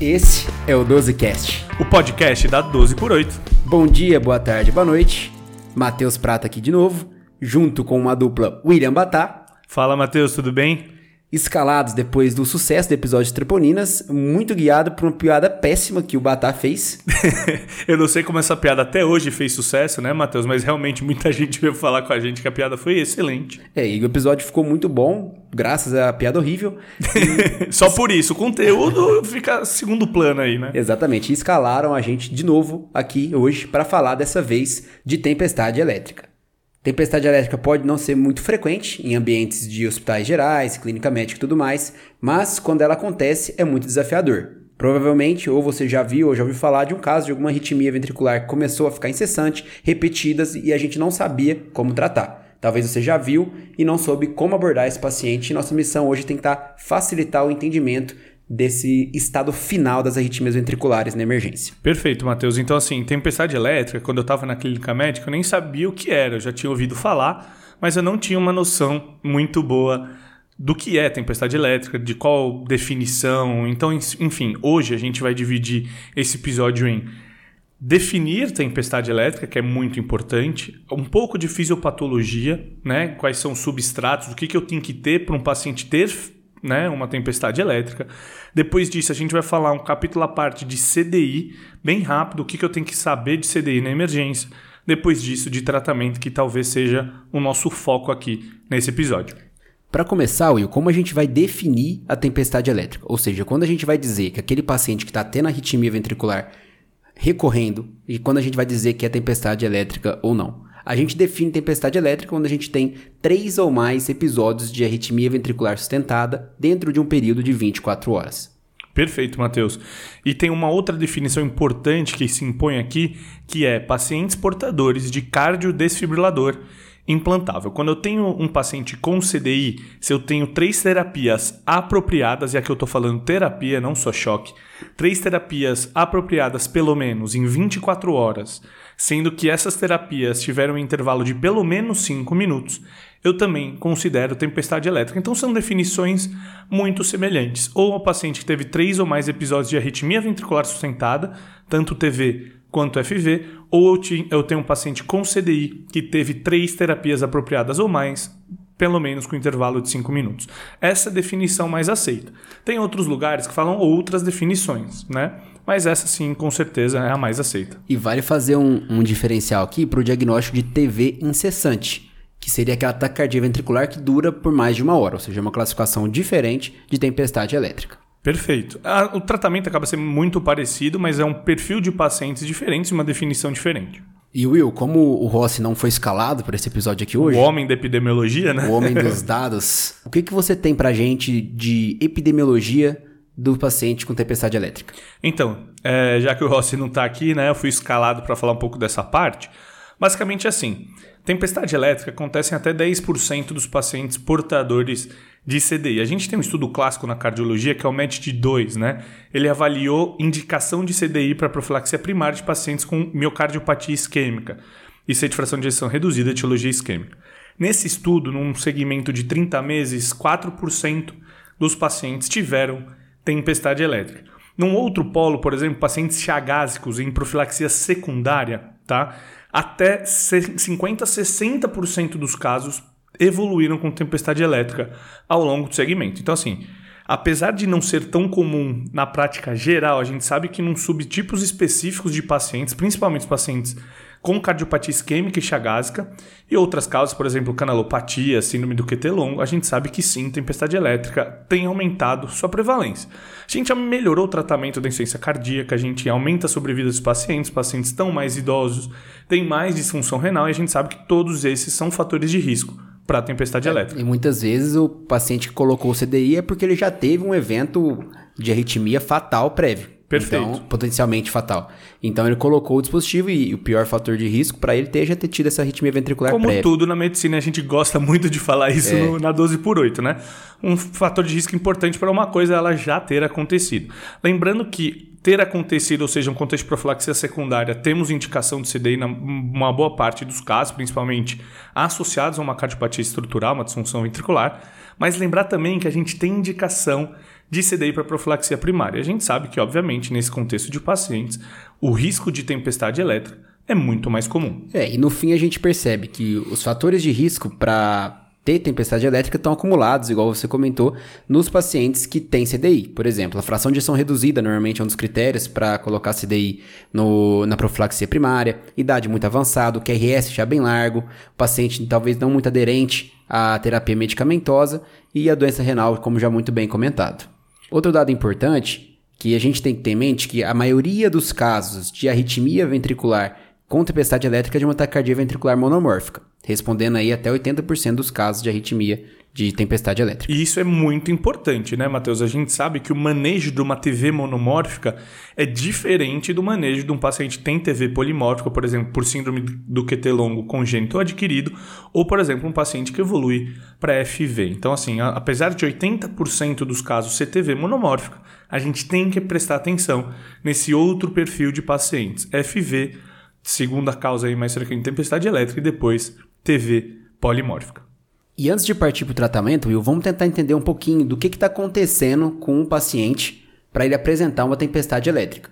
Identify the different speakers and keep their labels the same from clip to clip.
Speaker 1: Esse é o 12cast.
Speaker 2: O podcast da 12 por 8.
Speaker 1: Bom dia, boa tarde, boa noite. Matheus Prata aqui de novo, junto com uma dupla William Batá.
Speaker 2: Fala, Matheus, tudo bem?
Speaker 1: Escalados depois do sucesso do episódio de Treponinas, muito guiado por uma piada péssima que o Batá fez.
Speaker 2: eu não sei como essa piada até hoje fez sucesso, né, Matheus? Mas realmente muita gente veio falar com a gente que a piada foi excelente.
Speaker 1: É, e o episódio ficou muito bom, graças à piada horrível.
Speaker 2: Só por isso, o conteúdo fica segundo plano aí, né?
Speaker 1: Exatamente, e escalaram a gente de novo aqui hoje para falar dessa vez de tempestade elétrica. Tempestade elétrica pode não ser muito frequente em ambientes de hospitais gerais, clínica médica e tudo mais, mas quando ela acontece é muito desafiador. Provavelmente, ou você já viu ou já ouviu falar de um caso de alguma arritmia ventricular que começou a ficar incessante, repetidas e a gente não sabia como tratar. Talvez você já viu e não soube como abordar esse paciente. Nossa missão hoje é tentar facilitar o entendimento desse estado final das arritmias ventriculares na emergência.
Speaker 2: Perfeito, Matheus. Então, assim, tempestade elétrica, quando eu estava na clínica médica, eu nem sabia o que era. Eu já tinha ouvido falar, mas eu não tinha uma noção muito boa do que é tempestade elétrica, de qual definição. Então, enfim, hoje a gente vai dividir esse episódio em definir tempestade elétrica, que é muito importante, um pouco de fisiopatologia, né? Quais são os substratos, o que, que eu tenho que ter para um paciente ter né, uma tempestade elétrica. Depois disso, a gente vai falar um capítulo à parte de CDI, bem rápido, o que, que eu tenho que saber de CDI na emergência. Depois disso, de tratamento, que talvez seja o nosso foco aqui nesse episódio.
Speaker 1: Para começar, Will, como a gente vai definir a tempestade elétrica? Ou seja, quando a gente vai dizer que aquele paciente que está tendo arritmia ventricular recorrendo, e quando a gente vai dizer que é tempestade elétrica ou não. A gente define tempestade elétrica quando a gente tem três ou mais episódios de arritmia ventricular sustentada dentro de um período de 24 horas.
Speaker 2: Perfeito, Matheus. E tem uma outra definição importante que se impõe aqui, que é pacientes portadores de cardiodesfibrilador implantável. Quando eu tenho um paciente com CDI, se eu tenho três terapias apropriadas, e aqui eu estou falando terapia, não só choque, três terapias apropriadas pelo menos em 24 horas, sendo que essas terapias tiveram um intervalo de pelo menos 5 minutos, eu também considero tempestade elétrica. Então são definições muito semelhantes. Ou o paciente que teve três ou mais episódios de arritmia ventricular sustentada, tanto TV quanto FV, ou eu tenho um paciente com CDI que teve três terapias apropriadas ou mais, pelo menos com intervalo de 5 minutos. Essa é a definição mais aceita. Tem outros lugares que falam outras definições, né? Mas essa sim, com certeza, é a mais aceita.
Speaker 1: E vale fazer um, um diferencial aqui para o diagnóstico de TV incessante, que seria aquela taquicardia ventricular que dura por mais de uma hora, ou seja, uma classificação diferente de tempestade elétrica.
Speaker 2: Perfeito. o tratamento acaba sendo muito parecido, mas é um perfil de pacientes diferentes e uma definição diferente.
Speaker 1: E Will, como o Rossi não foi escalado para esse episódio aqui hoje...
Speaker 2: O homem da epidemiologia, né?
Speaker 1: O homem dos dados. o que, que você tem para gente de epidemiologia do paciente com tempestade elétrica.
Speaker 2: Então, é, já que o Rossi não está aqui, né, eu fui escalado para falar um pouco dessa parte. Basicamente assim, tempestade elétrica acontece em até 10% dos pacientes portadores de CDI. A gente tem um estudo clássico na cardiologia que é o MET-2, né? Ele avaliou indicação de CDI para profilaxia primária de pacientes com miocardiopatia isquêmica e sede de fração de ejeção reduzida etiologia isquêmica. Nesse estudo, num segmento de 30 meses, 4% dos pacientes tiveram tempestade elétrica. Num outro polo, por exemplo, pacientes chagásicos em profilaxia secundária, tá? Até 50 a 60% dos casos evoluíram com tempestade elétrica ao longo do segmento. Então, assim, apesar de não ser tão comum na prática geral, a gente sabe que num subtipos específicos de pacientes, principalmente os pacientes com cardiopatia isquêmica e chagásica e outras causas, por exemplo, canalopatia, síndrome do QT longo, a gente sabe que sim, tempestade elétrica tem aumentado sua prevalência. A gente já melhorou o tratamento da insuficiência cardíaca, a gente aumenta a sobrevida dos pacientes, pacientes estão mais idosos, têm mais disfunção renal e a gente sabe que todos esses são fatores de risco para tempestade é, elétrica.
Speaker 1: E muitas vezes o paciente que colocou o CDI é porque ele já teve um evento de arritmia fatal prévio.
Speaker 2: Perfeito.
Speaker 1: Então, potencialmente fatal. Então ele colocou o dispositivo e o pior fator de risco para ele ter já ter tido essa arritmia ventricular
Speaker 2: Como
Speaker 1: prévia.
Speaker 2: tudo na medicina, a gente gosta muito de falar isso é. no, na 12 por 8, né? Um fator de risco importante para uma coisa ela já ter acontecido. Lembrando que ter acontecido, ou seja, um contexto de profilaxia secundária, temos indicação de CDI na uma boa parte dos casos, principalmente associados a uma cardiopatia estrutural, uma disfunção ventricular. Mas lembrar também que a gente tem indicação de CDI para profilaxia primária. A gente sabe que, obviamente, nesse contexto de pacientes, o risco de tempestade elétrica é muito mais comum.
Speaker 1: É, e no fim a gente percebe que os fatores de risco para ter tempestade elétrica estão acumulados, igual você comentou, nos pacientes que têm CDI. Por exemplo, a fração de ação reduzida normalmente é um dos critérios para colocar CDI no, na profilaxia primária, idade muito avançada, QRS já bem largo, paciente talvez não muito aderente à terapia medicamentosa e a doença renal, como já muito bem comentado. Outro dado importante que a gente tem que ter em mente que a maioria dos casos de arritmia ventricular com tempestade elétrica é de uma taquicardia ventricular monomórfica respondendo aí até 80% dos casos de arritmia de tempestade elétrica.
Speaker 2: E isso é muito importante, né, Matheus? A gente sabe que o manejo de uma TV monomórfica é diferente do manejo de um paciente que tem TV polimórfica, por exemplo, por síndrome do QT longo congênito adquirido, ou, por exemplo, um paciente que evolui para FV. Então, assim, apesar de 80% dos casos ser TV monomórfica, a gente tem que prestar atenção nesse outro perfil de pacientes, FV, segunda causa aí mais frequente, tempestade elétrica, e depois TV polimórfica.
Speaker 1: E antes de partir para o tratamento, Will, vamos tentar entender um pouquinho do que está acontecendo com o paciente para ele apresentar uma tempestade elétrica.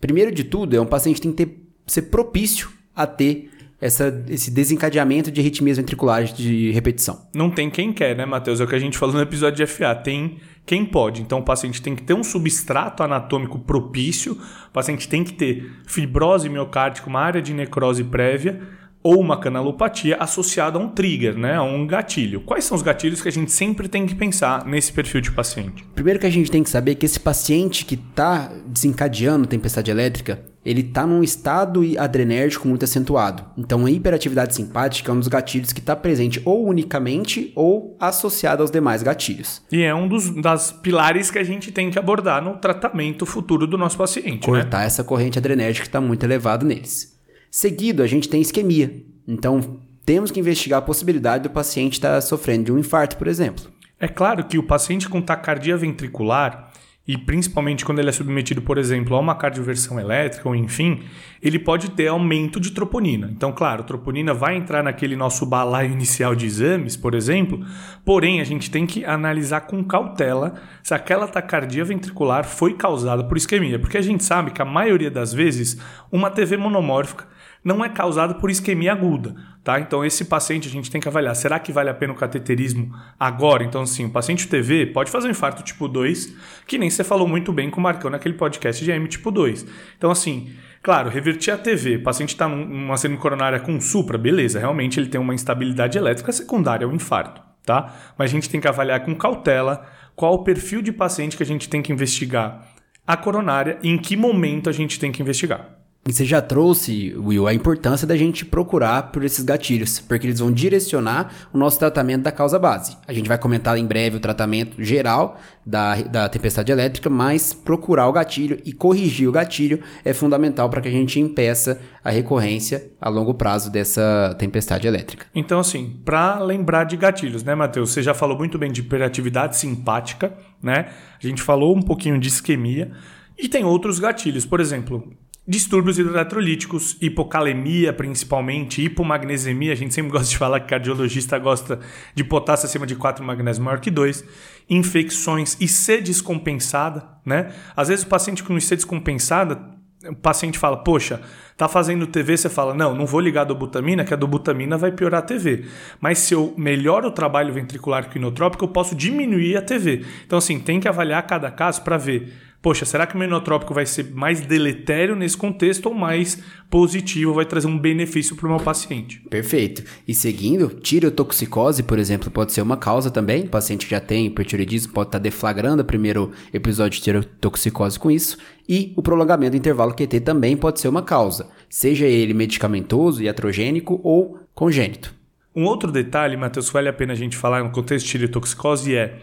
Speaker 1: Primeiro de tudo, é um paciente que tem que ter, ser propício a ter essa, esse desencadeamento de arritmias ventriculares de repetição.
Speaker 2: Não tem quem quer, né, Matheus? É o que a gente falou no episódio de FA. Tem quem pode. Então, o paciente tem que ter um substrato anatômico propício, o paciente tem que ter fibrose miocárdica, uma área de necrose prévia ou uma canalopatia associada a um trigger, né, a um gatilho. Quais são os gatilhos que a gente sempre tem que pensar nesse perfil de paciente?
Speaker 1: Primeiro que a gente tem que saber que esse paciente que está desencadeando tempestade elétrica, ele está num estado adrenérgico muito acentuado. Então, a hiperatividade simpática é um dos gatilhos que está presente ou unicamente ou associado aos demais gatilhos.
Speaker 2: E é um dos das pilares que a gente tem que abordar no tratamento futuro do nosso paciente.
Speaker 1: Né? Cortar
Speaker 2: né?
Speaker 1: essa corrente adrenérgica que está muito elevado neles. Seguido, a gente tem isquemia. Então, temos que investigar a possibilidade do paciente estar sofrendo de um infarto, por exemplo.
Speaker 2: É claro que o paciente com taquicardia ventricular, e principalmente quando ele é submetido, por exemplo, a uma cardioversão elétrica, ou enfim, ele pode ter aumento de troponina. Então, claro, troponina vai entrar naquele nosso balaio inicial de exames, por exemplo, porém a gente tem que analisar com cautela se aquela taquicardia ventricular foi causada por isquemia, porque a gente sabe que a maioria das vezes uma TV monomórfica não é causado por isquemia aguda, tá? Então esse paciente a gente tem que avaliar, será que vale a pena o cateterismo agora? Então assim, o paciente TV pode fazer um infarto tipo 2, que nem você falou muito bem com o Marcão naquele podcast de M tipo 2. Então assim, claro, revertir a TV, paciente está numa síndrome coronária com supra, beleza, realmente ele tem uma instabilidade elétrica secundária ao infarto, tá? Mas a gente tem que avaliar com cautela qual o perfil de paciente que a gente tem que investigar a coronária e em que momento a gente tem que investigar.
Speaker 1: E você já trouxe, Will, a importância da gente procurar por esses gatilhos, porque eles vão direcionar o nosso tratamento da causa base. A gente vai comentar em breve o tratamento geral da, da tempestade elétrica, mas procurar o gatilho e corrigir o gatilho é fundamental para que a gente impeça a recorrência a longo prazo dessa tempestade elétrica.
Speaker 2: Então, assim, para lembrar de gatilhos, né, Matheus? Você já falou muito bem de hiperatividade simpática, né? A gente falou um pouquinho de isquemia. E tem outros gatilhos, por exemplo, Distúrbios hidroeletrolíticos, hipocalemia principalmente, hipomagnesemia, a gente sempre gosta de falar que cardiologista gosta de potássio acima de 4 magnésio maior que 2, infecções e C descompensada, né? Às vezes o paciente com IC descompensada, o paciente fala, poxa, tá fazendo TV, você fala, não, não vou ligar a dobutamina, que a dobutamina vai piorar a TV. Mas se eu melhoro o trabalho ventricular quinotrópico, eu posso diminuir a TV. Então, assim, tem que avaliar cada caso para ver poxa, será que o menotrópico vai ser mais deletério nesse contexto ou mais positivo, vai trazer um benefício para o meu paciente?
Speaker 1: Perfeito. E seguindo, tireotoxicose, por exemplo, pode ser uma causa também. O paciente que já tem hipertireoidismo pode estar tá deflagrando o primeiro episódio de tireotoxicose com isso. E o prolongamento do intervalo QT também pode ser uma causa, seja ele medicamentoso, iatrogênico ou congênito.
Speaker 2: Um outro detalhe, Matheus, vale a pena a gente falar no contexto de tireotoxicose é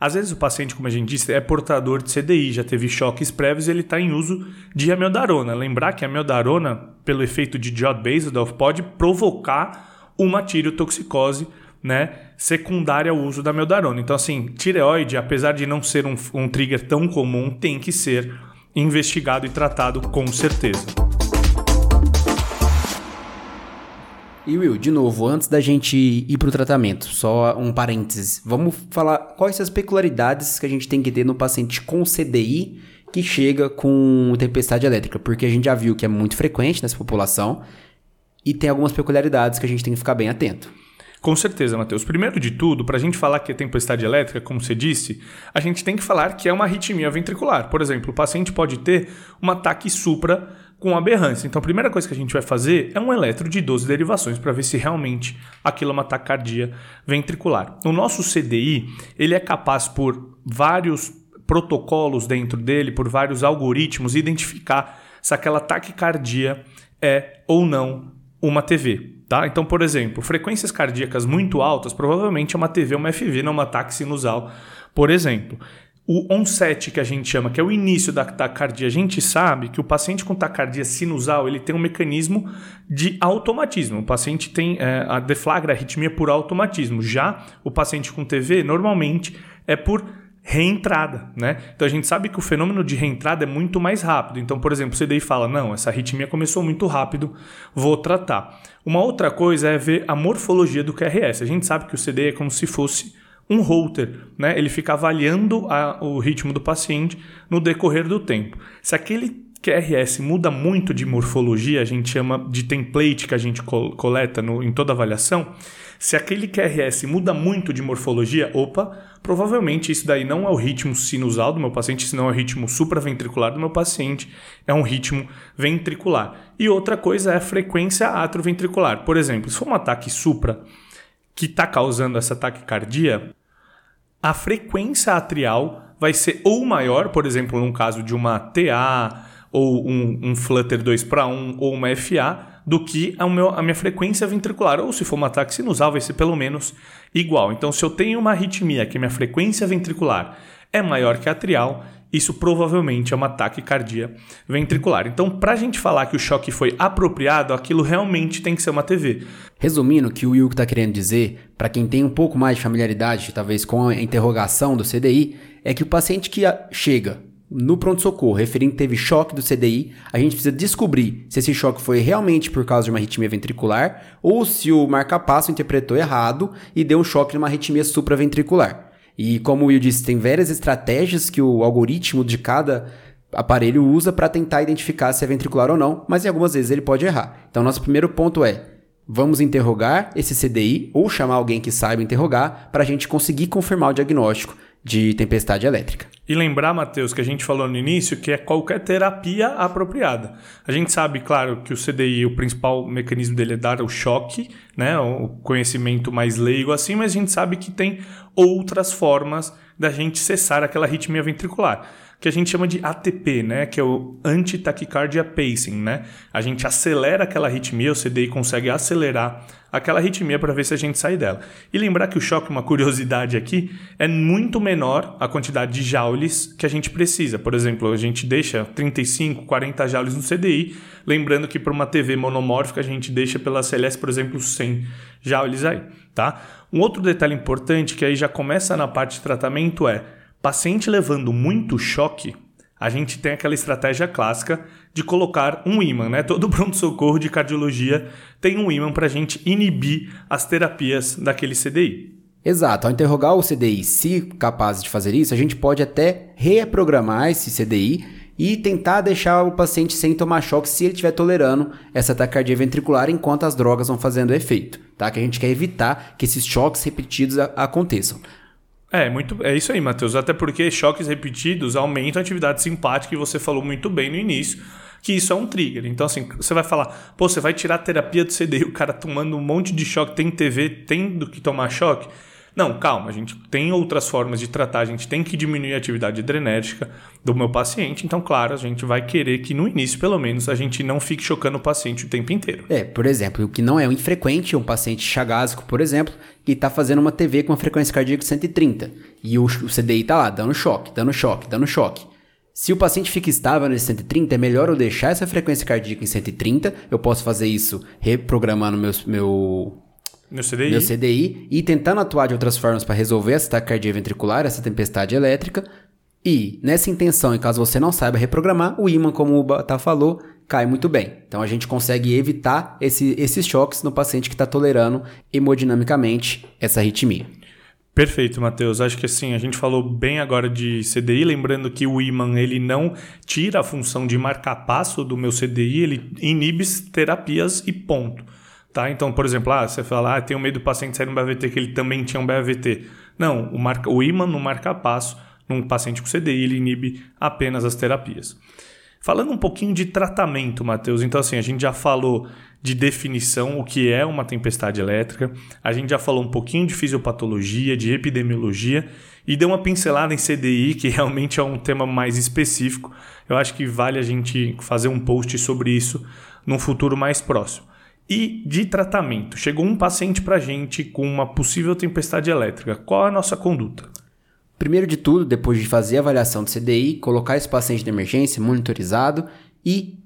Speaker 2: às vezes o paciente, como a gente disse, é portador de CDI, já teve choques prévios e ele está em uso de amiodarona. Lembrar que a amiodarona, pelo efeito de Basildorf, pode provocar uma tireotoxicose né, secundária ao uso da amiodarona. Então, assim, tireoide, apesar de não ser um, um trigger tão comum, tem que ser investigado e tratado com certeza.
Speaker 1: E Will, de novo, antes da gente ir para o tratamento, só um parênteses. Vamos falar quais as peculiaridades que a gente tem que ter no paciente com CDI que chega com tempestade elétrica, porque a gente já viu que é muito frequente nessa população e tem algumas peculiaridades que a gente tem que ficar bem atento.
Speaker 2: Com certeza, Matheus. Primeiro de tudo, para a gente falar que é tempestade elétrica, como você disse, a gente tem que falar que é uma arritmia ventricular. Por exemplo, o paciente pode ter um ataque supra com aberrância. Então, a primeira coisa que a gente vai fazer é um eletro de 12 derivações para ver se realmente aquilo é uma taquicardia ventricular. O nosso CDI, ele é capaz por vários protocolos dentro dele, por vários algoritmos, identificar se aquela taquicardia é ou não uma TV. Tá? Então, por exemplo, frequências cardíacas muito altas provavelmente é uma TV, uma FV, não uma ataque sinusal, por exemplo. O onset que a gente chama, que é o início da taquicardia, a gente sabe que o paciente com taquicardia sinusal ele tem um mecanismo de automatismo. O paciente tem é, a deflagra a arritmia por automatismo. Já o paciente com TV normalmente é por reentrada, né? Então a gente sabe que o fenômeno de reentrada é muito mais rápido. Então, por exemplo, o CDI fala: não, essa arritmia começou muito rápido, vou tratar. Uma outra coisa é ver a morfologia do QRS. A gente sabe que o CDI é como se fosse um holter, né? Ele fica avaliando a, o ritmo do paciente no decorrer do tempo. Se aquele QRS muda muito de morfologia, a gente chama de template que a gente coleta no, em toda avaliação. Se aquele QRS muda muito de morfologia, opa, provavelmente isso daí não é o ritmo sinusal do meu paciente, isso não é o ritmo supraventricular do meu paciente, é um ritmo ventricular. E outra coisa é a frequência atroventricular. Por exemplo, se for um ataque supra que está causando essa taquicardia, a frequência atrial vai ser ou maior, por exemplo, num caso de uma TA ou um, um Flutter 2 para 1 ou uma FA, do que a, meu, a minha frequência ventricular. Ou se for um ataque sinusal, vai ser pelo menos igual. Então, se eu tenho uma arritmia que minha frequência ventricular é maior que a atrial, isso provavelmente é um ataque cardíaco ventricular. Então, para a gente falar que o choque foi apropriado, aquilo realmente tem que ser uma TV.
Speaker 1: Resumindo, o que o Will está querendo dizer, para quem tem um pouco mais de familiaridade, talvez com a interrogação do CDI, é que o paciente que chega no pronto-socorro, referindo que teve choque do CDI, a gente precisa descobrir se esse choque foi realmente por causa de uma arritmia ventricular ou se o marcapasso interpretou errado e deu um choque numa arritmia supraventricular. E como o Will disse, tem várias estratégias que o algoritmo de cada aparelho usa para tentar identificar se é ventricular ou não, mas em algumas vezes ele pode errar. Então, nosso primeiro ponto é: vamos interrogar esse CDI ou chamar alguém que saiba interrogar para a gente conseguir confirmar o diagnóstico de tempestade elétrica.
Speaker 2: E lembrar, Matheus, que a gente falou no início, que é qualquer terapia apropriada. A gente sabe, claro, que o CDI, o principal mecanismo dele é dar o choque, né, o conhecimento mais leigo assim, mas a gente sabe que tem outras formas da gente cessar aquela arritmia ventricular que a gente chama de ATP, né? Que é o anti-taquicardia pacing, né? A gente acelera aquela arritmia, o CDI consegue acelerar aquela arritmia para ver se a gente sai dela. E lembrar que o choque, uma curiosidade aqui, é muito menor a quantidade de joules que a gente precisa. Por exemplo, a gente deixa 35, 40 joules no CDI, lembrando que para uma TV monomórfica a gente deixa pela CLS, por exemplo, 100 joules aí, tá? Um outro detalhe importante que aí já começa na parte de tratamento é Paciente levando muito choque, a gente tem aquela estratégia clássica de colocar um ímã, né? Todo pronto-socorro de cardiologia tem um ímã para a gente inibir as terapias daquele CDI.
Speaker 1: Exato, ao interrogar o CDI, se capaz de fazer isso, a gente pode até reprogramar esse CDI e tentar deixar o paciente sem tomar choque se ele estiver tolerando essa taquicardia ventricular enquanto as drogas vão fazendo efeito, tá? Que a gente quer evitar que esses choques repetidos aconteçam.
Speaker 2: É, muito, é isso aí, Matheus. Até porque choques repetidos aumentam a atividade simpática e você falou muito bem no início que isso é um trigger. Então, assim, você vai falar, pô, você vai tirar a terapia do CDI, o cara tomando um monte de choque, tem TV, tendo que tomar choque. Não, calma, a gente tem outras formas de tratar, a gente tem que diminuir a atividade adrenérgica do meu paciente. Então, claro, a gente vai querer que no início, pelo menos, a gente não fique chocando o paciente o tempo inteiro.
Speaker 1: É, por exemplo, o que não é infrequente, um paciente chagásico, por exemplo, que está fazendo uma TV com uma frequência cardíaca de 130 e o, o CDI está lá, dando choque, dando choque, dando choque. Se o paciente fica estável nesse 130, é melhor eu deixar essa frequência cardíaca em 130. Eu posso fazer isso reprogramando meu, meu
Speaker 2: meu CDI.
Speaker 1: Meu CDI e tentando atuar de outras formas para resolver essa taquicardia ventricular, essa tempestade elétrica. E nessa intenção, em caso você não saiba reprogramar, o ímã, como o Batá falou, cai muito bem. Então a gente consegue evitar esse, esses choques no paciente que está tolerando hemodinamicamente essa arritmia.
Speaker 2: Perfeito, Matheus. Acho que assim, a gente falou bem agora de CDI, lembrando que o IMAN ele não tira a função de marcar passo do meu CDI, ele inibe terapias e ponto. Tá? Então, por exemplo, ah, você fala, ah, tenho medo do paciente sair no BAVT que ele também tinha um BAVT. Não, o, marca, o IMAN não marca passo num paciente com CDI, ele inibe apenas as terapias. Falando um pouquinho de tratamento, Matheus, então assim, a gente já falou de definição, o que é uma tempestade elétrica, a gente já falou um pouquinho de fisiopatologia, de epidemiologia e deu uma pincelada em CDI, que realmente é um tema mais específico. Eu acho que vale a gente fazer um post sobre isso num futuro mais próximo. E de tratamento, chegou um paciente para a gente com uma possível tempestade elétrica. Qual é a nossa conduta?
Speaker 1: Primeiro de tudo, depois de fazer a avaliação do CDI, colocar esse paciente de emergência monitorizado e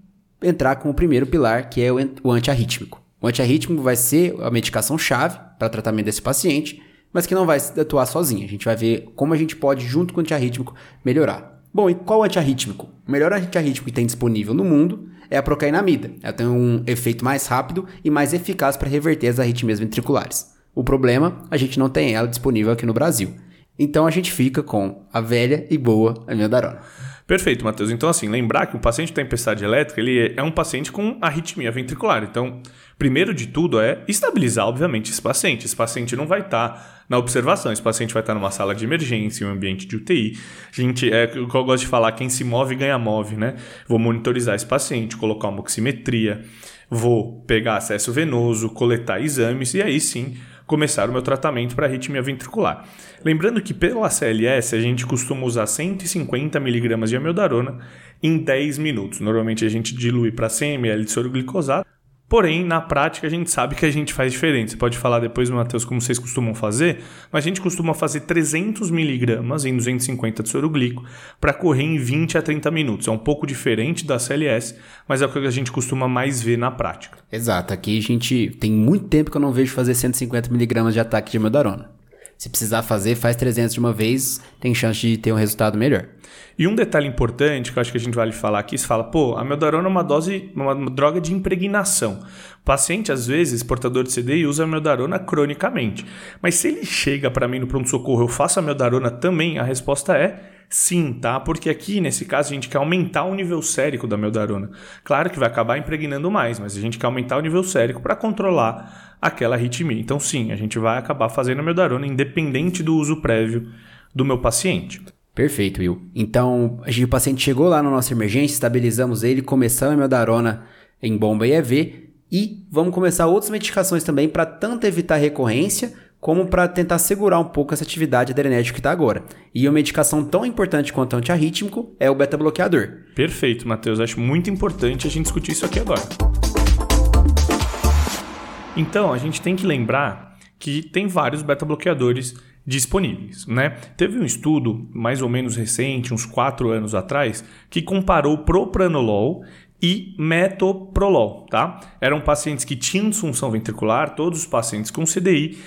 Speaker 1: entrar com o primeiro pilar, que é o antiarrítmico. O antiarrítmico vai ser a medicação-chave para tratamento desse paciente, mas que não vai atuar sozinha. A gente vai ver como a gente pode, junto com o antiarrítmico, melhorar. Bom, e qual antiarrítmico? O melhor antiarrítmico que tem disponível no mundo é a procainamida. Ela tem um efeito mais rápido e mais eficaz para reverter as arritmias ventriculares. O problema, a gente não tem ela disponível aqui no Brasil. Então a gente fica com a velha e boa amiodarona.
Speaker 2: Perfeito, Matheus. Então, assim, lembrar que o paciente de tempestade elétrica ele é um paciente com arritmia ventricular. Então, primeiro de tudo é estabilizar, obviamente, esse paciente. Esse paciente não vai estar tá na observação, esse paciente vai estar tá numa sala de emergência, em um ambiente de UTI. Gente, é o que eu gosto de falar, quem se move ganha move, né? Vou monitorizar esse paciente, colocar uma oximetria, vou pegar acesso venoso, coletar exames e aí sim começar o meu tratamento para arritmia ventricular. Lembrando que pela CLS a gente costuma usar 150 mg de amiodarona em 10 minutos. Normalmente a gente dilui para 100 ml de soro glicosado Porém, na prática, a gente sabe que a gente faz diferente. Você pode falar depois, Matheus, como vocês costumam fazer, mas a gente costuma fazer 300 miligramas em 250 de soro glico para correr em 20 a 30 minutos. É um pouco diferente da CLS, mas é o que a gente costuma mais ver na prática.
Speaker 1: Exato. Aqui a gente tem muito tempo que eu não vejo fazer 150 miligramas de ataque de medarona. Se precisar fazer, faz 300 de uma vez, tem chance de ter um resultado melhor.
Speaker 2: E um detalhe importante que eu acho que a gente vale falar aqui, você fala, pô, a meldarona é uma dose, uma droga de impregnação. O paciente, às vezes, portador de CDI, usa a meldarona cronicamente. Mas se ele chega para mim no pronto-socorro, eu faço a meldarona também, a resposta é sim, tá? Porque aqui, nesse caso, a gente quer aumentar o nível sérico da meldarona. Claro que vai acabar impregnando mais, mas a gente quer aumentar o nível sérico para controlar aquela arritmia. Então, sim, a gente vai acabar fazendo a meldarona independente do uso prévio do meu paciente.
Speaker 1: Perfeito, Will. Então, o paciente chegou lá na nossa emergência, estabilizamos ele, começamos a meldarona em bomba EV e vamos começar outras medicações também para tanto evitar recorrência como para tentar segurar um pouco essa atividade adrenética que está agora. E uma medicação tão importante quanto o antiarrítmico é o beta-bloqueador.
Speaker 2: Perfeito, Matheus. Acho muito importante a gente discutir isso aqui agora. Então, a gente tem que lembrar que tem vários beta-bloqueadores disponíveis. Né? Teve um estudo mais ou menos recente, uns quatro anos atrás, que comparou propranolol e metoprolol. Tá? Eram pacientes que tinham disfunção ventricular, todos os pacientes com CDI,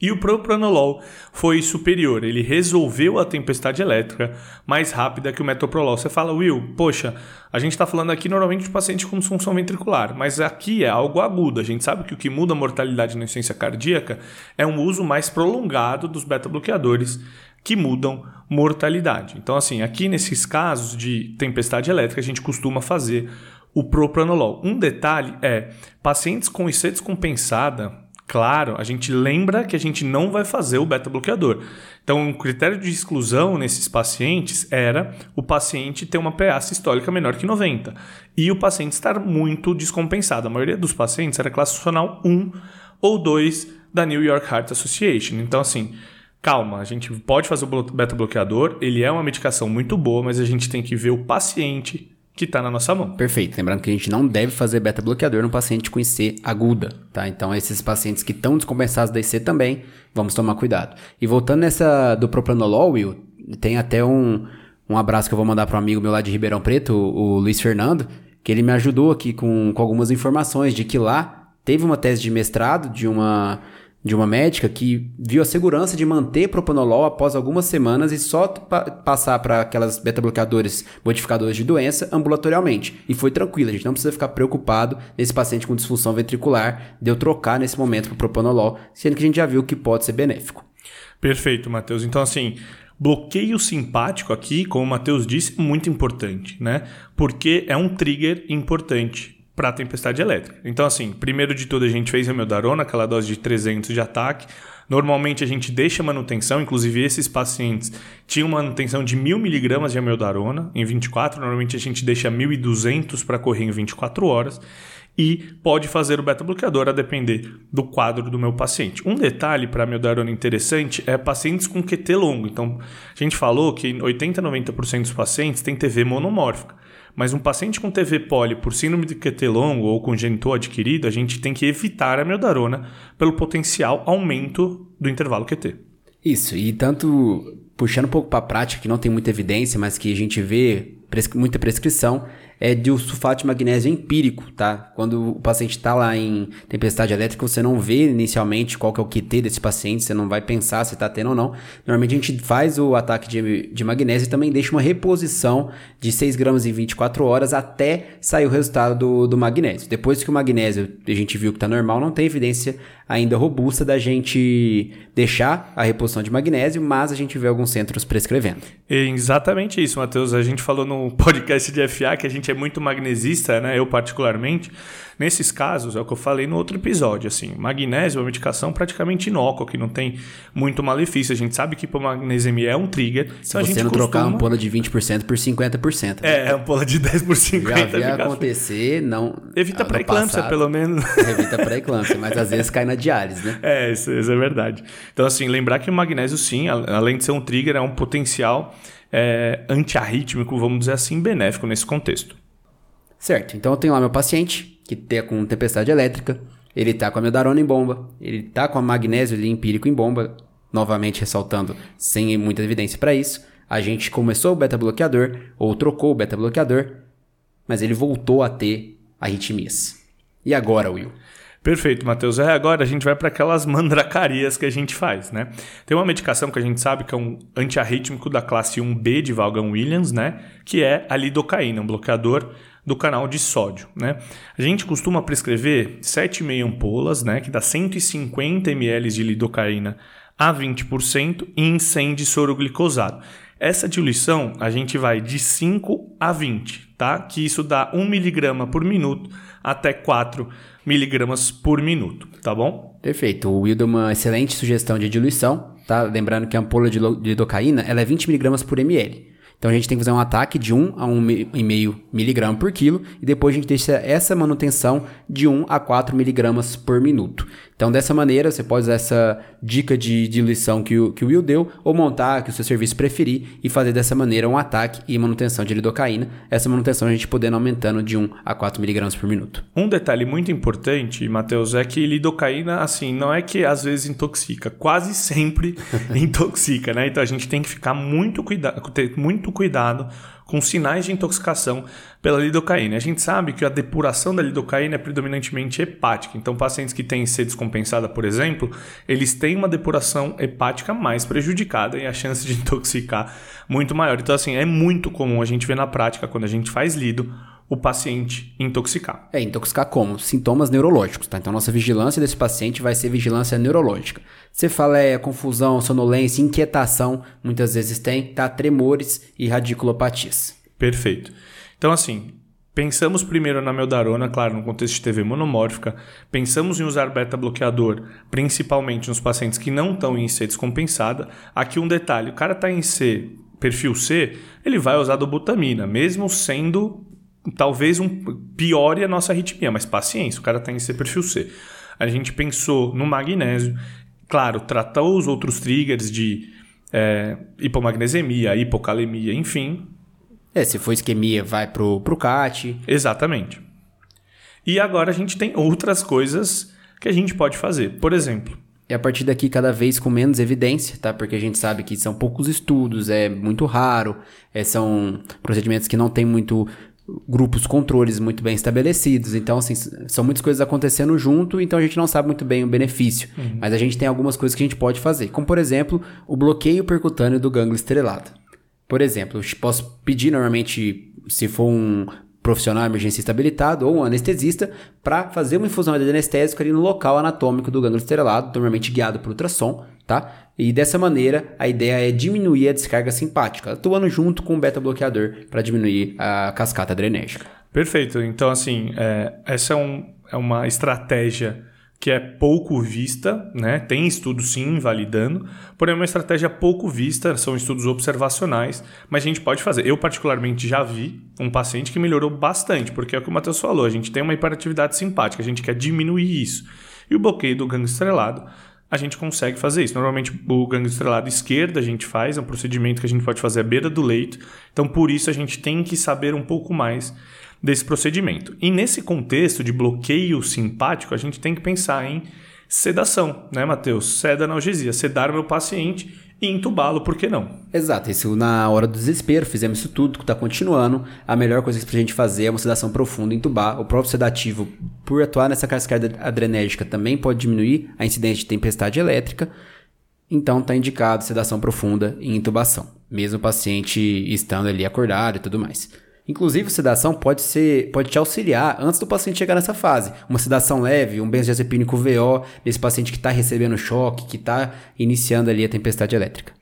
Speaker 2: e o propranolol foi superior, ele resolveu a tempestade elétrica mais rápida que o metoprolol. Você fala, Will, poxa, a gente está falando aqui normalmente de paciente com disfunção ventricular, mas aqui é algo agudo. A gente sabe que o que muda a mortalidade na insuficiência cardíaca é um uso mais prolongado dos beta-bloqueadores que mudam mortalidade. Então, assim, aqui nesses casos de tempestade elétrica, a gente costuma fazer o propranolol. Um detalhe é, pacientes com IC descompensada, Claro, a gente lembra que a gente não vai fazer o beta-bloqueador. Então, o critério de exclusão nesses pacientes era o paciente ter uma PA sistólica menor que 90 e o paciente estar muito descompensado. A maioria dos pacientes era classe funcional 1 ou 2 da New York Heart Association. Então, assim, calma, a gente pode fazer o beta-bloqueador, ele é uma medicação muito boa, mas a gente tem que ver o paciente que está na nossa mão.
Speaker 1: Perfeito. Lembrando que a gente não deve fazer beta-bloqueador no paciente com IC aguda, tá? Então, esses pacientes que estão descompensados da IC também, vamos tomar cuidado. E voltando nessa do propranolol, Will, tem até um, um abraço que eu vou mandar para um amigo meu lá de Ribeirão Preto, o, o Luiz Fernando, que ele me ajudou aqui com, com algumas informações de que lá teve uma tese de mestrado de uma de uma médica que viu a segurança de manter propanolol após algumas semanas e só pa passar para aquelas beta-bloqueadores modificadores de doença ambulatorialmente. E foi tranquilo, a gente não precisa ficar preocupado nesse paciente com disfunção ventricular de eu trocar nesse momento para propanolol, sendo que a gente já viu que pode ser benéfico.
Speaker 2: Perfeito, Matheus. Então, assim, bloqueio simpático aqui, como o Matheus disse, muito importante, né? Porque é um trigger importante para a tempestade elétrica. Então, assim, primeiro de tudo a gente fez a meldarona, aquela dose de 300 de ataque. Normalmente a gente deixa manutenção, inclusive esses pacientes tinham manutenção de 1000 miligramas de amiodarona em 24, normalmente a gente deixa 1200 para correr em 24 horas e pode fazer o beta-bloqueador a depender do quadro do meu paciente. Um detalhe para amiodarona interessante é pacientes com QT longo. Então, a gente falou que 80 a 90% dos pacientes têm TV monomórfica. Mas um paciente com TV poli por síndrome de QT longo ou congenital adquirido, a gente tem que evitar a meldarona pelo potencial aumento do intervalo QT.
Speaker 1: Isso, e tanto puxando um pouco para a prática, que não tem muita evidência, mas que a gente vê muita prescrição, é de o sulfato de magnésio empírico, tá? Quando o paciente está lá em tempestade elétrica, você não vê inicialmente qual que é o QT desse paciente, você não vai pensar se está tendo ou não. Normalmente a gente faz o ataque de, de magnésio e também deixa uma reposição de 6 gramas em 24 horas até sair o resultado do, do magnésio. Depois que o magnésio a gente viu que está normal, não tem evidência ainda robusta da gente deixar a reposição de magnésio, mas a gente vê alguns centros prescrevendo.
Speaker 2: exatamente isso, Matheus. A gente falou no podcast de FA que a gente é muito magnesista, né? Eu particularmente. Nesses casos, é o que eu falei no outro episódio, assim, magnésio é uma medicação praticamente inócua, que não tem muito malefício. A gente sabe que hipomagnesemia é um trigger.
Speaker 1: Se então você não costuma... trocar uma ampola de 20% por 50%.
Speaker 2: Né? É, ampola de 10 por 50%.
Speaker 1: Já vi acontecer, não...
Speaker 2: Evita pré-eclâmpsia, pelo menos.
Speaker 1: Evita pré-eclâmpsia, mas às vezes cai na diálise, né?
Speaker 2: É, isso, isso é verdade. Então, assim, lembrar que o magnésio, sim, além de ser um trigger, é um potencial é, antiarrítmico, vamos dizer assim, benéfico nesse contexto.
Speaker 1: Certo, então eu tenho lá meu paciente, que tá com tempestade elétrica, ele tá com a meldarona em bomba, ele tá com a magnésio empírico em bomba, novamente ressaltando, sem muita evidência para isso. A gente começou o beta-bloqueador, ou trocou o beta-bloqueador, mas ele voltou a ter arritmias. E agora, Will?
Speaker 2: Perfeito, Matheus. É, agora a gente vai para aquelas mandracarias que a gente faz, né? Tem uma medicação que a gente sabe que é um antiarrítmico da classe 1B de Vaughan Williams, né? Que é a lidocaína, um bloqueador do canal de sódio. Né? A gente costuma prescrever 7,5 ampolas, né, que dá 150 ml de lidocaína a 20% em 100 de soro glicosado. Essa diluição a gente vai de 5 a 20, tá? Que isso dá 1 mg por minuto até 4 mg por minuto, tá bom?
Speaker 1: Perfeito. O Will uma excelente sugestão de diluição, tá? Lembrando que a ampola de lidocaína ela é 20 mg por ml. Então a gente tem que fazer um ataque de 1 a 1,5 miligrama por quilo e depois a gente deixa essa manutenção de 1 a 4 miligramas por minuto. Então dessa maneira você pode usar essa dica de diluição que o, que o Will deu ou montar que o seu serviço preferir e fazer dessa maneira um ataque e manutenção de lidocaína. Essa manutenção a gente podendo aumentando de 1 a 4 miligramas por minuto.
Speaker 2: Um detalhe muito importante, Matheus, é que lidocaína, assim, não é que às vezes intoxica, quase sempre intoxica, né? Então a gente tem que ficar muito cuidado, ter muito muito cuidado com sinais de intoxicação pela lidocaína. A gente sabe que a depuração da lidocaína é predominantemente hepática. Então, pacientes que têm sede descompensada, por exemplo, eles têm uma depuração hepática mais prejudicada e a chance de intoxicar muito maior. Então, assim, é muito comum a gente ver na prática, quando a gente faz lido, o paciente intoxicar.
Speaker 1: É, intoxicar como? Sintomas neurológicos, tá? Então, nossa vigilância desse paciente vai ser vigilância neurológica. Você fala é confusão, sonolência, inquietação, muitas vezes tem, tá? Tremores e radiculopatias.
Speaker 2: Perfeito. Então, assim, pensamos primeiro na meldarona, claro, no contexto de TV monomórfica. Pensamos em usar beta-bloqueador, principalmente nos pacientes que não estão em C descompensada. Aqui um detalhe, o cara está em C, perfil C, ele vai usar dobutamina, mesmo sendo talvez um piore a nossa arritmia, mas paciência, o cara tem que ser perfil C. A gente pensou no magnésio, claro, tratou os outros triggers de é, hipomagnesemia, hipocalemia, enfim.
Speaker 1: É, se for isquemia, vai pro, pro CAT.
Speaker 2: Exatamente. E agora a gente tem outras coisas que a gente pode fazer. Por exemplo,
Speaker 1: e a partir daqui, cada vez com menos evidência, tá? Porque a gente sabe que são poucos estudos, é muito raro, é, são procedimentos que não tem muito grupos controles muito bem estabelecidos. Então, assim, são muitas coisas acontecendo junto, então a gente não sabe muito bem o benefício. Uhum. Mas a gente tem algumas coisas que a gente pode fazer. Como, por exemplo, o bloqueio percutâneo do gânglio estrelado. Por exemplo, eu posso pedir normalmente, se for um profissional emergencista habilitado ou um anestesista, para fazer uma infusão de anestésico ali no local anatômico do gânglio estrelado, normalmente guiado por ultrassom, tá? E dessa maneira, a ideia é diminuir a descarga simpática, atuando junto com o beta-bloqueador para diminuir a cascata adrenérgica.
Speaker 2: Perfeito. Então, assim, é, essa é, um, é uma estratégia que é pouco vista, né? Tem estudos sim validando, porém é uma estratégia pouco vista, são estudos observacionais, mas a gente pode fazer. Eu particularmente já vi um paciente que melhorou bastante, porque é o que o Matheus falou, a gente tem uma hiperatividade simpática, a gente quer diminuir isso. E o bloqueio do gangue estrelado a gente consegue fazer isso. Normalmente o gangue estrelado esquerdo a gente faz, é um procedimento que a gente pode fazer à beira do leito. Então por isso a gente tem que saber um pouco mais desse procedimento. E nesse contexto de bloqueio simpático, a gente tem que pensar em sedação, né, Matheus? Seda analgesia, sedar meu paciente e entubá-lo, por que não?
Speaker 1: Exato, isso na hora do desespero, fizemos isso tudo, está continuando. A melhor coisa para a gente fazer é uma sedação profunda, entubar. O próprio sedativo, por atuar nessa cascada adrenérgica, também pode diminuir a incidência de tempestade elétrica. Então está indicado sedação profunda e intubação, mesmo o paciente estando ali acordado e tudo mais. Inclusive, sedação pode ser, pode te auxiliar antes do paciente chegar nessa fase. Uma sedação leve, um benzodiazepínico VO, nesse paciente que está recebendo choque, que está iniciando ali a tempestade elétrica.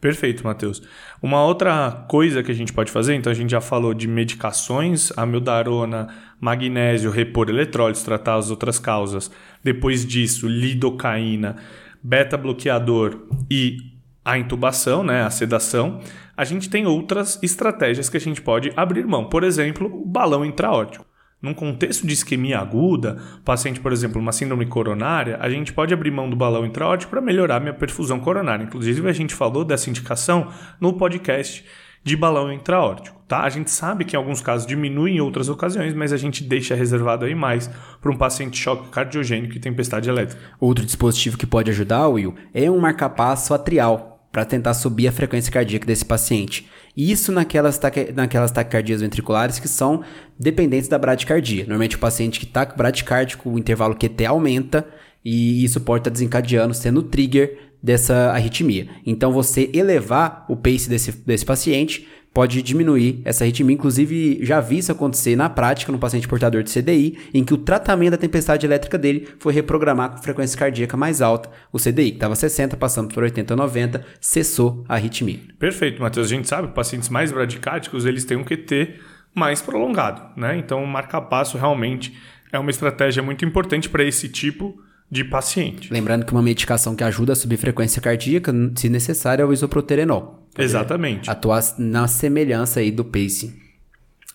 Speaker 2: Perfeito, Matheus. Uma outra coisa que a gente pode fazer, então a gente já falou de medicações, amiodarona, magnésio, repor eletrólitos, tratar as outras causas. Depois disso, lidocaína, beta-bloqueador e a intubação, né, a sedação a gente tem outras estratégias que a gente pode abrir mão. Por exemplo, o balão intraórtico. Num contexto de isquemia aguda, paciente, por exemplo, uma síndrome coronária, a gente pode abrir mão do balão intraórtico para melhorar minha perfusão coronária. Inclusive, a gente falou dessa indicação no podcast de balão intraórtico, tá? A gente sabe que em alguns casos diminui em outras ocasiões, mas a gente deixa reservado aí mais para um paciente choque cardiogênico e tempestade elétrica.
Speaker 1: Outro dispositivo que pode ajudar, Will, é um marcapasso atrial para tentar subir a frequência cardíaca desse paciente. Isso naquelas, taque, naquelas taquicardias ventriculares que são dependentes da bradicardia. Normalmente o paciente que está bradicárdico, o intervalo QT aumenta e isso pode estar tá desencadeando, sendo o trigger dessa arritmia. Então você elevar o pace desse, desse paciente pode diminuir essa arritmia. Inclusive, já vi isso acontecer na prática no paciente portador de CDI, em que o tratamento da tempestade elétrica dele foi reprogramar com frequência cardíaca mais alta. O CDI, que estava 60, passando por 80 ou 90, cessou a arritmia.
Speaker 2: Perfeito, Matheus. A gente sabe que pacientes mais bradicárdicos, eles têm um QT mais prolongado, né? Então, o marca-passo realmente é uma estratégia muito importante para esse tipo de paciente.
Speaker 1: Lembrando que uma medicação que ajuda a subir frequência cardíaca, se necessário, é o isoproterenol.
Speaker 2: Exatamente.
Speaker 1: Atuar na semelhança aí do pacing.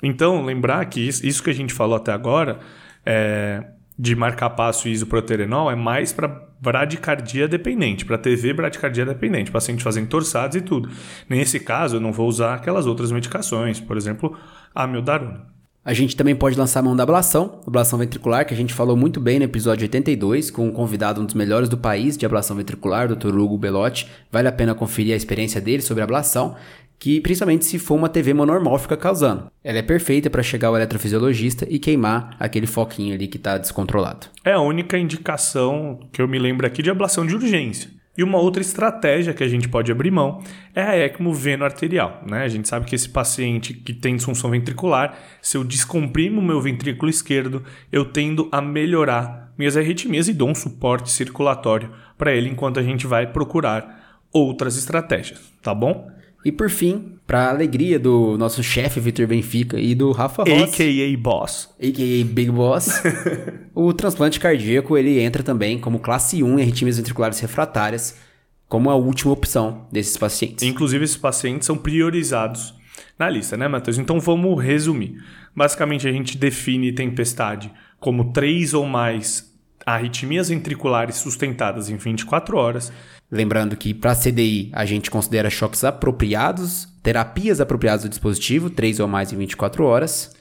Speaker 2: Então, lembrar que isso que a gente falou até agora, é, de marcar passo e isoproterenol, é mais para bradicardia dependente, para TV bradicardia dependente, paciente fazendo torçados e tudo. Nesse caso, eu não vou usar aquelas outras medicações, por exemplo, a amiodarona.
Speaker 1: A gente também pode lançar a mão da ablação, ablação ventricular, que a gente falou muito bem no episódio 82, com um convidado um dos melhores do país de ablação ventricular, Dr. Hugo Belotti. Vale a pena conferir a experiência dele sobre ablação, que principalmente se for uma TV monormórfica causando. Ela é perfeita para chegar ao eletrofisiologista e queimar aquele foquinho ali que está descontrolado.
Speaker 2: É a única indicação que eu me lembro aqui de ablação de urgência. E uma outra estratégia que a gente pode abrir mão é a ECMO veno-arterial. Né? A gente sabe que esse paciente que tem disfunção ventricular, se eu descomprimo o meu ventrículo esquerdo, eu tendo a melhorar minhas arritmias e dou um suporte circulatório para ele enquanto a gente vai procurar outras estratégias, tá bom?
Speaker 1: E por fim, para alegria do nosso chefe Vitor Benfica e do Rafa Ross,
Speaker 2: a.k.a. Boss,
Speaker 1: a.k.a. Big Boss, o transplante cardíaco ele entra também como classe 1 em arritmias ventriculares refratárias, como a última opção desses pacientes.
Speaker 2: Inclusive esses pacientes são priorizados na lista, né, Matheus? Então vamos resumir. Basicamente a gente define tempestade como três ou mais arritmias ventriculares sustentadas em 24 horas
Speaker 1: Lembrando que para CDI a gente considera choques apropriados, terapias apropriadas do dispositivo, 3 ou mais em 24 horas.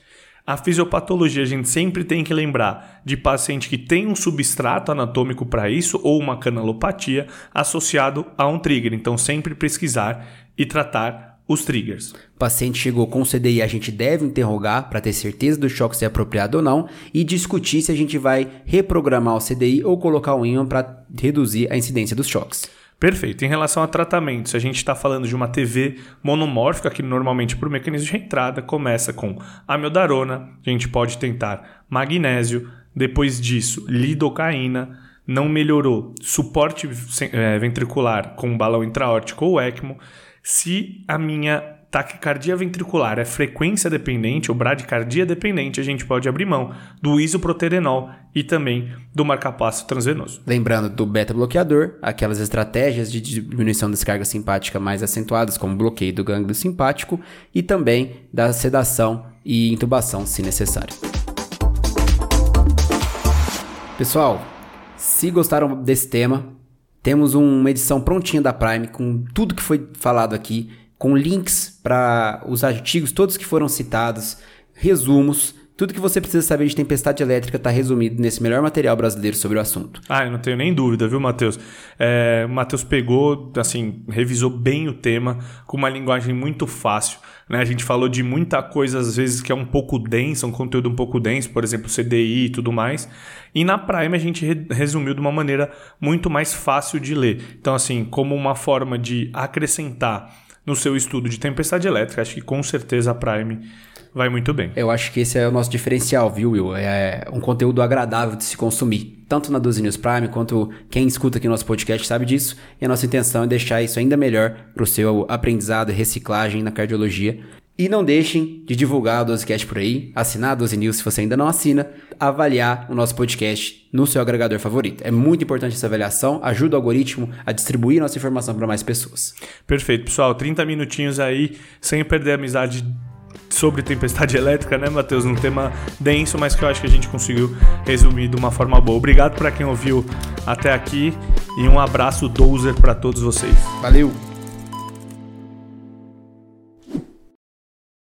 Speaker 2: A fisiopatologia a gente sempre tem que lembrar de paciente que tem um substrato anatômico para isso ou uma canalopatia associado a um trigger. Então, sempre pesquisar e tratar os triggers.
Speaker 1: O paciente chegou com CDI, a gente deve interrogar para ter certeza do choque ser apropriado ou não e discutir se a gente vai reprogramar o CDI ou colocar o ímã para reduzir a incidência dos choques.
Speaker 2: Perfeito. Em relação a tratamento, se a gente está falando de uma TV monomórfica, que normalmente por mecanismo de entrada começa com amiodarona, a gente pode tentar magnésio, depois disso lidocaína, não melhorou, suporte é, ventricular com balão intraórtico ou ECMO. Se a minha taquicardia ventricular é frequência dependente ou bradicardia dependente, a gente pode abrir mão do isoproterenol e também do marcapasso transvenoso.
Speaker 1: Lembrando do beta-bloqueador, aquelas estratégias de diminuição da descarga simpática mais acentuadas, como bloqueio do gânglio simpático, e também da sedação e intubação, se necessário. Pessoal, se gostaram desse tema, temos uma edição prontinha da Prime com tudo que foi falado aqui com links para os artigos todos que foram citados, resumos, tudo que você precisa saber de tempestade elétrica está resumido nesse melhor material brasileiro sobre o assunto.
Speaker 2: Ah, eu não tenho nem dúvida, viu, Matheus? É, o Matheus pegou, assim, revisou bem o tema com uma linguagem muito fácil. Né? A gente falou de muita coisa, às vezes, que é um pouco densa, um conteúdo um pouco denso, por exemplo, CDI e tudo mais. E na Prime a gente re resumiu de uma maneira muito mais fácil de ler. Então, assim, como uma forma de acrescentar no seu estudo de tempestade elétrica. Acho que com certeza a Prime vai muito bem.
Speaker 1: Eu acho que esse é o nosso diferencial, viu, Will? É um conteúdo agradável de se consumir. Tanto na 12 News Prime, quanto quem escuta aqui nosso podcast sabe disso. E a nossa intenção é deixar isso ainda melhor para o seu aprendizado e reciclagem na cardiologia. E não deixem de divulgar o 12cast por aí, assinar a 12 News se você ainda não assina, avaliar o nosso podcast no seu agregador favorito. É muito importante essa avaliação, ajuda o algoritmo a distribuir nossa informação para mais pessoas.
Speaker 2: Perfeito, pessoal. 30 minutinhos aí, sem perder a amizade sobre tempestade elétrica, né, Matheus? Um tema denso, mas que eu acho que a gente conseguiu resumir de uma forma boa. Obrigado para quem ouviu até aqui e um abraço dozer para todos vocês.
Speaker 1: Valeu!